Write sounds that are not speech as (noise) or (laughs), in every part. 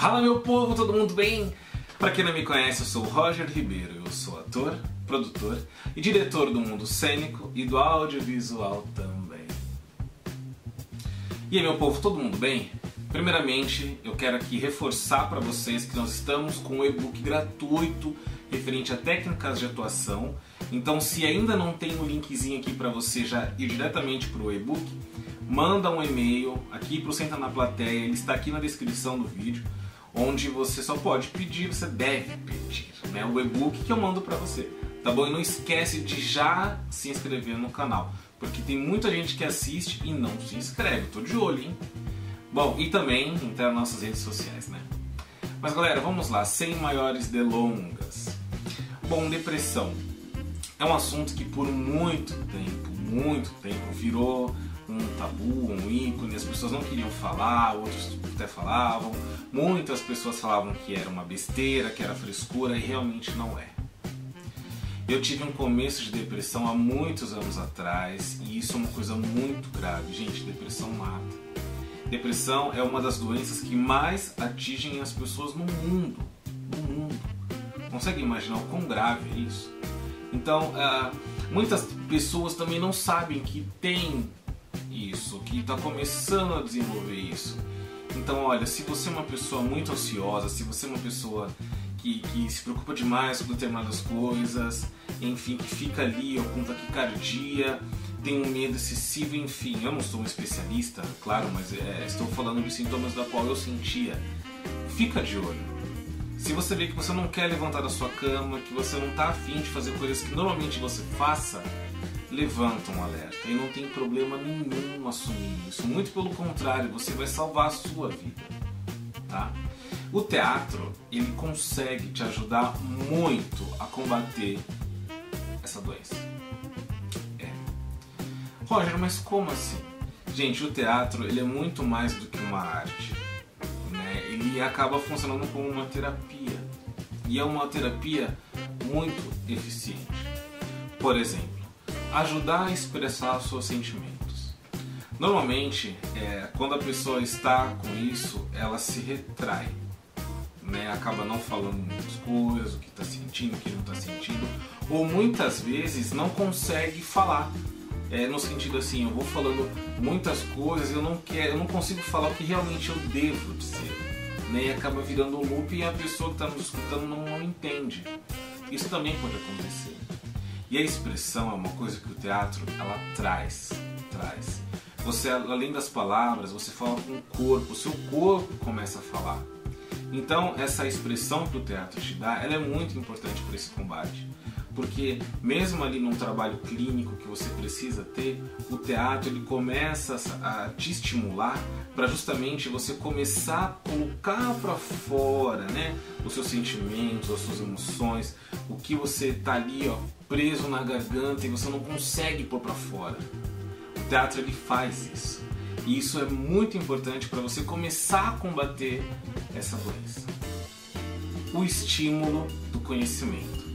Fala meu povo, todo mundo bem? Para quem não me conhece, eu sou Roger Ribeiro, eu sou ator, produtor e diretor do mundo cênico e do audiovisual também. E aí meu povo, todo mundo bem? Primeiramente, eu quero aqui reforçar para vocês que nós estamos com um e-book gratuito referente a técnicas de atuação. Então, se ainda não tem o um linkzinho aqui para você já ir diretamente para o e-book, manda um e-mail aqui para o Senta na Plateia, ele está aqui na descrição do vídeo, onde você só pode pedir, você deve pedir, né, o e-book que eu mando para você, tá bom? E não esquece de já se inscrever no canal, porque tem muita gente que assiste e não se inscreve, tô de olho, hein? Bom, e também entrar nas nossas redes sociais, né? Mas galera, vamos lá, sem maiores delongas. Bom, depressão é um assunto que por muito tempo, muito tempo virou um tabu, um ícone, as pessoas não queriam falar, outros até falavam. Muitas pessoas falavam que era uma besteira, que era frescura e realmente não é. Eu tive um começo de depressão há muitos anos atrás e isso é uma coisa muito grave. Gente, depressão mata. Depressão é uma das doenças que mais atingem as pessoas no mundo. No mundo. Consegue imaginar o quão grave é isso? Então, uh, muitas pessoas também não sabem que tem isso, que está começando a desenvolver isso. Então, olha, se você é uma pessoa muito ansiosa, se você é uma pessoa que, que se preocupa demais com determinadas coisas, enfim, que fica ali ó, com taquicardia, tem um medo excessivo, enfim, eu não sou um especialista, claro, mas é, estou falando de sintomas da qual eu sentia. Fica de olho. Se você vê que você não quer levantar da sua cama, que você não está afim de fazer coisas que normalmente você faça, levanta um alerta e não tem problema nenhum assumir isso. Muito pelo contrário, você vai salvar a sua vida. Tá? O teatro ele consegue te ajudar muito a combater essa doença. É. Roger, mas como assim? Gente, o teatro ele é muito mais do que uma arte. Né? Ele acaba funcionando como uma terapia. E é uma terapia muito eficiente. Por exemplo, ajudar a expressar os seus sentimentos. Normalmente, é, quando a pessoa está com isso, ela se retrai, né? acaba não falando muitas coisas, o que está sentindo, o que não está sentindo, ou muitas vezes não consegue falar. É, no sentido assim, eu vou falando muitas coisas, eu não quero, eu não consigo falar o que realmente eu devo dizer, né? E acaba virando um loop e a pessoa que está nos escutando não, não entende. Isso também pode acontecer. E a expressão é uma coisa que o teatro ela traz, traz. Você além das palavras, você fala com o corpo, o seu corpo começa a falar. Então essa expressão que o teatro te dá, ela é muito importante para esse combate. Porque mesmo ali num trabalho clínico que você precisa ter, o teatro ele começa a te estimular para justamente você começar a colocar para fora, né, os seus sentimentos, as suas emoções, o que você tá ali, ó, preso na garganta e você não consegue pôr para fora. O teatro ele faz isso. E isso é muito importante para você começar a combater essa doença. O estímulo do conhecimento.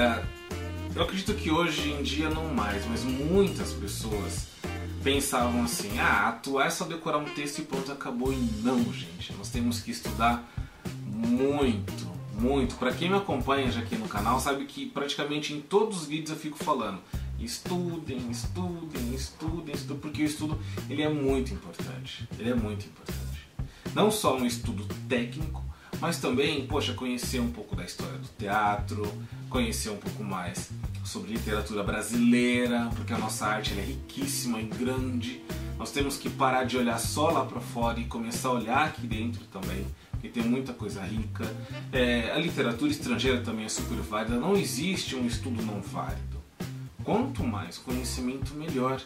É, eu acredito que hoje em dia não mais, mas muitas pessoas pensavam assim: ah, atuar é só decorar um texto e pronto, acabou. E não, gente, nós temos que estudar muito, muito. Para quem me acompanha já aqui no canal, sabe que praticamente em todos os vídeos eu fico falando: estudem, estudem, estudem, estudem, porque o estudo ele é muito importante. Ele é muito importante. Não só um estudo técnico, mas também, poxa, conhecer um pouco da história do teatro, conhecer um pouco mais sobre literatura brasileira, porque a nossa arte é riquíssima e grande. Nós temos que parar de olhar só lá para fora e começar a olhar aqui dentro também que tem muita coisa rica. É, a literatura estrangeira também é super válida, não existe um estudo não válido. Quanto mais conhecimento, melhor.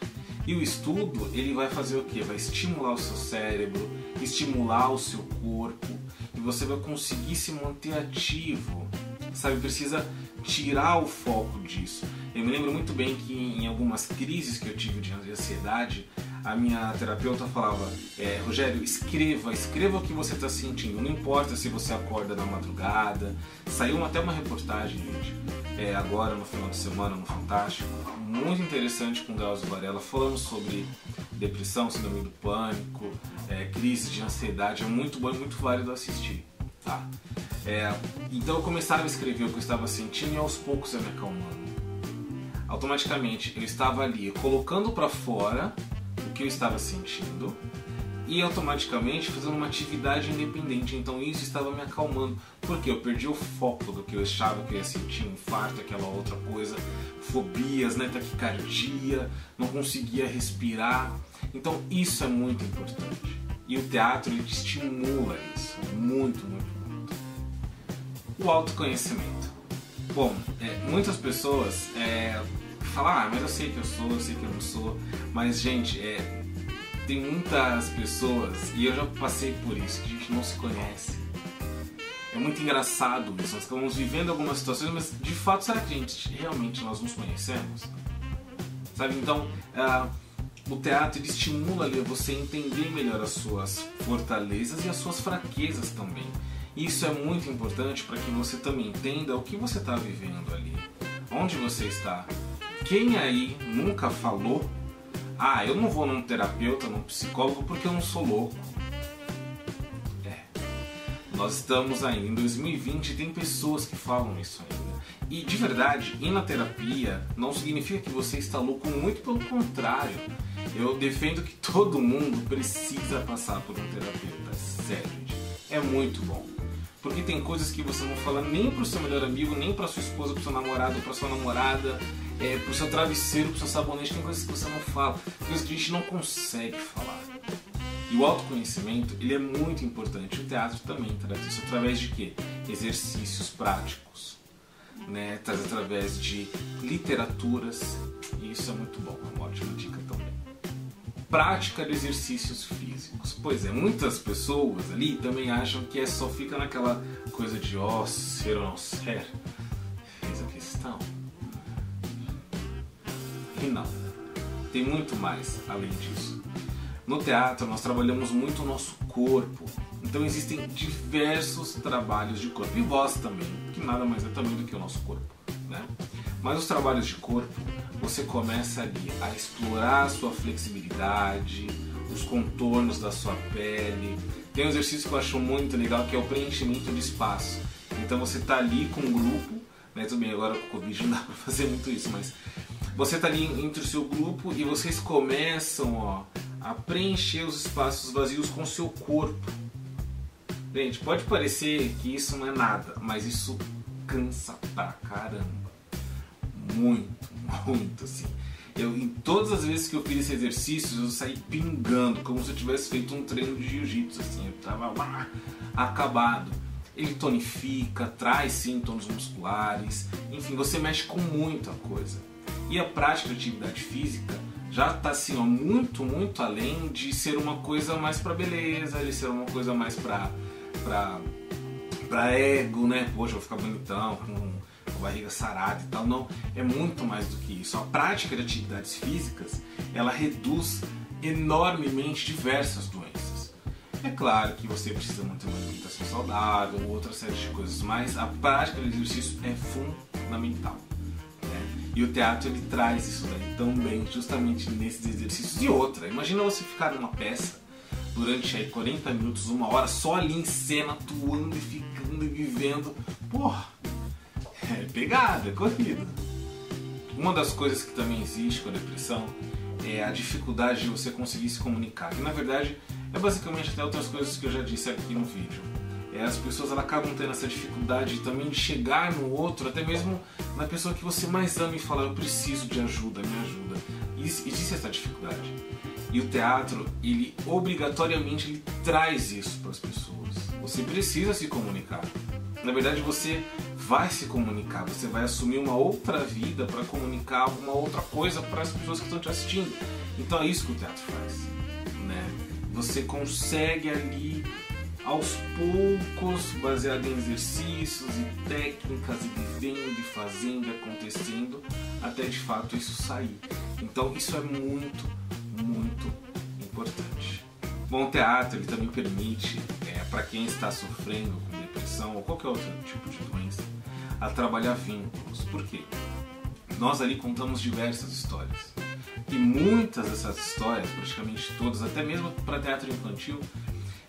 E o estudo, ele vai fazer o que? Vai estimular o seu cérebro, estimular o seu corpo, e você vai conseguir se manter ativo. Sabe, precisa tirar o foco disso. Eu me lembro muito bem que em algumas crises que eu tive de ansiedade, a minha terapeuta falava, é, Rogério, escreva, escreva o que você está sentindo. Não importa se você acorda na madrugada. Saiu até uma reportagem, gente, é, agora no final de semana no Fantástico, muito interessante com Drauzio Varela, falando sobre depressão, síndrome do pânico, é, crise de ansiedade. É muito bom e muito válido assistir. Tá? É, então eu começava a escrever o que eu estava sentindo e aos poucos eu me acalmando. Automaticamente eu estava ali colocando para fora o que eu estava sentindo e automaticamente fazendo uma atividade independente. Então isso estava me acalmando, porque eu perdi o foco do que eu achava que eu ia sentir, um infarto, aquela outra coisa, fobias, né, taquicardia, não conseguia respirar. Então isso é muito importante. E o teatro ele estimula isso, muito, muito o autoconhecimento. Bom, é, muitas pessoas é, falam, ah, mas eu sei que eu sou, eu sei que eu não sou. Mas, gente, é, tem muitas pessoas, e eu já passei por isso, que a gente não se conhece. É muito engraçado isso. Nós estamos vivendo algumas situações, mas de fato, será que a gente realmente nós nos conhecemos? Sabe? Então, uh, o teatro ele estimula ali você entender melhor as suas fortalezas e as suas fraquezas também. Isso é muito importante para que você também entenda o que você está vivendo ali, onde você está. Quem aí nunca falou, ah, eu não vou num terapeuta, num psicólogo porque eu não sou louco. É. Nós estamos ainda em 2020 e tem pessoas que falam isso ainda. E de verdade, ir na terapia não significa que você está louco, muito pelo contrário. Eu defendo que todo mundo precisa passar por um terapeuta, sério, é muito bom. Porque tem coisas que você não fala nem pro seu melhor amigo, nem pra sua esposa, pro seu namorado, pra sua namorada, é, pro seu travesseiro, pro seu sabonete, tem coisas que você não fala, coisas que a gente não consegue falar. E o autoconhecimento, ele é muito importante. O teatro também traz isso através de quê? Exercícios práticos, né? Traz através de literaturas, e isso é muito bom, é uma ótima dica também prática de exercícios físicos. Pois é, muitas pessoas ali também acham que é só fica naquela coisa de ó, oh, ser ou não ser. A questão. E não. Tem muito mais além disso. No teatro nós trabalhamos muito o nosso corpo. Então existem diversos trabalhos de corpo. E voz também, que nada mais é também do que o nosso corpo. Né? Mas os trabalhos de corpo você começa ali a explorar a sua flexibilidade, os contornos da sua pele. Tem um exercício que eu acho muito legal que é o preenchimento de espaço. Então você está ali com um grupo, né? Tudo bem, agora com o Covid não dá para fazer muito isso, mas você está ali entre o seu grupo e vocês começam ó, a preencher os espaços vazios com o seu corpo. Gente, pode parecer que isso não é nada, mas isso cansa pra caramba. Muito (laughs) muito, assim. Eu, em todas as vezes que eu fiz esse exercício, eu saí pingando, como se eu tivesse feito um treino de jiu-jitsu, assim. Eu tava acabado. Ele tonifica, traz sintomas musculares, enfim, você mexe com muita coisa. E a prática de atividade física já está assim, ó, muito, muito além de ser uma coisa mais para beleza, de ser uma coisa mais para para ego, né? Poxa, eu vou ficar bonitão com barriga sarada e tal. Não, é muito mais do que isso. A prática de atividades físicas, ela reduz enormemente diversas doenças. É claro que você precisa manter uma alimentação saudável, outra série de coisas, mas a prática de exercício é fundamental. Né? E o teatro ele traz isso daí também, justamente nesses exercícios. E outra, imagina você ficar numa peça durante aí 40 minutos, uma hora, só ali em cena, atuando e ficando e vivendo. Porra, pegada, é corrida. Uma das coisas que também existe com a depressão é a dificuldade de você conseguir se comunicar. Que na verdade é basicamente até outras coisas que eu já disse aqui no vídeo. É, as pessoas elas acabam tendo essa dificuldade também de chegar no outro, até mesmo na pessoa que você mais ama e falar eu preciso de ajuda, me ajuda. E existe essa dificuldade. E o teatro, ele obrigatoriamente ele traz isso para as pessoas. Você precisa se comunicar. Na verdade, você vai se comunicar, você vai assumir uma outra vida para comunicar alguma outra coisa para as pessoas que estão te assistindo. Então é isso que o teatro faz, né? Você consegue ali aos poucos, baseado em exercícios e técnicas e vivendo e fazendo e acontecendo, até de fato isso sair. Então isso é muito, muito importante. Bom, o teatro ele também permite, é, para quem está sofrendo com depressão ou qualquer outro tipo de doença, a trabalhar vínculos. Por quê? Nós ali contamos diversas histórias. E muitas dessas histórias, praticamente todas, até mesmo para teatro infantil,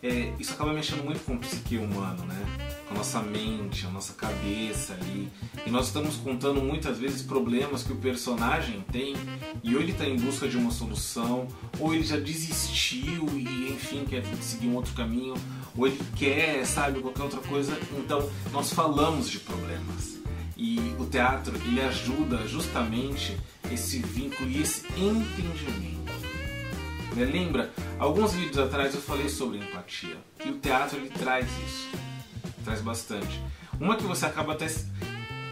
é, isso acaba mexendo muito com o psique humano, né? Com a nossa mente, a nossa cabeça ali. E nós estamos contando muitas vezes problemas que o personagem tem e ou ele está em busca de uma solução, ou ele já desistiu e enfim quer seguir um outro caminho, ou ele quer, sabe, qualquer outra coisa. Então nós falamos de problemas. E o teatro ele ajuda justamente esse vínculo e esse entendimento. Né? Lembra, alguns vídeos atrás eu falei sobre empatia. E o teatro ele traz isso. Traz bastante. Uma que você acaba até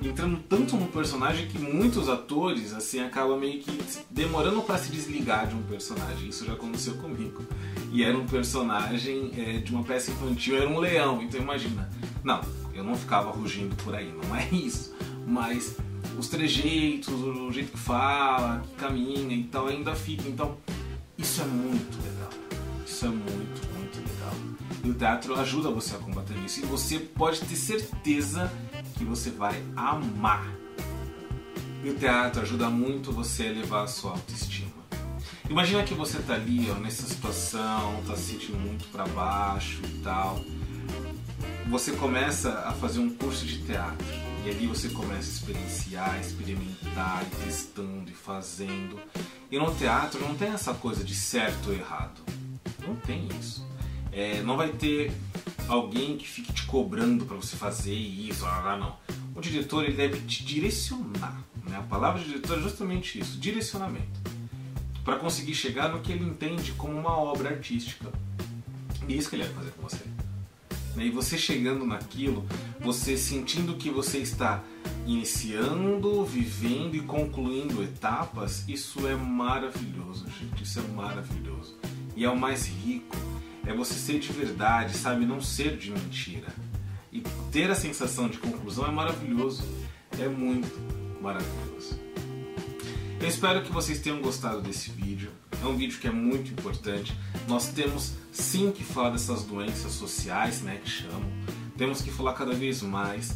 entrando tanto no personagem que muitos atores assim acabam meio que demorando para se desligar de um personagem. Isso já aconteceu comigo. E era um personagem é, de uma peça infantil, era um leão. Então imagina. Não, eu não ficava rugindo por aí, não é isso. Mas os trejeitos, o jeito que fala, que caminha e tal, ainda fica. Então isso é muito legal. Isso é muito, muito legal. E o teatro ajuda você a combater isso. E você pode ter certeza que você vai amar. E o teatro ajuda muito você a elevar a sua autoestima. Imagina que você tá ali, ó, nessa situação, tá se sentindo muito para baixo e tal. Você começa a fazer um curso de teatro. E ali você começa a experienciar, experimentar, e testando e fazendo. E no teatro não tem essa coisa de certo ou errado. Não tem isso. É, não vai ter alguém que fique te cobrando para você fazer isso, lá, não. O diretor ele deve te direcionar. Né? A palavra diretor é justamente isso, direcionamento. Para conseguir chegar no que ele entende como uma obra artística. E é isso que ele vai fazer com você. E você chegando naquilo, você sentindo que você está iniciando, vivendo e concluindo etapas, isso é maravilhoso, gente. Isso é maravilhoso. E é o mais rico. É você ser de verdade, sabe? Não ser de mentira. E ter a sensação de conclusão é maravilhoso. É muito maravilhoso. Eu espero que vocês tenham gostado desse vídeo. É um vídeo que é muito importante. Nós temos sim que falar dessas doenças sociais, né, que chamam. Temos que falar cada vez mais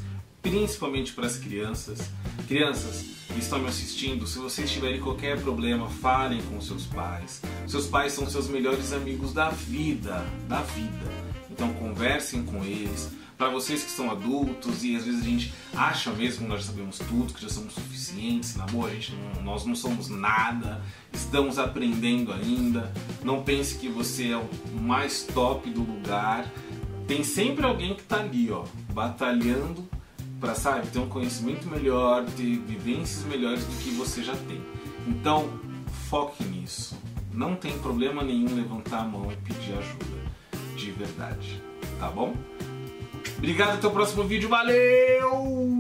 principalmente para as crianças. Crianças que estão me assistindo, se vocês tiverem qualquer problema, falem com seus pais. Seus pais são seus melhores amigos da vida, da vida. Então conversem com eles. Para vocês que são adultos e às vezes a gente acha mesmo que nós já sabemos tudo, que já somos suficientes, na boa, a gente não, nós não somos nada, estamos aprendendo ainda. Não pense que você é o mais top do lugar. Tem sempre alguém que está ali, ó, batalhando para sabe ter um conhecimento melhor, ter vivências melhores do que você já tem. Então foque nisso. Não tem problema nenhum levantar a mão e pedir ajuda, de verdade, tá bom? Obrigado, até o próximo vídeo, valeu!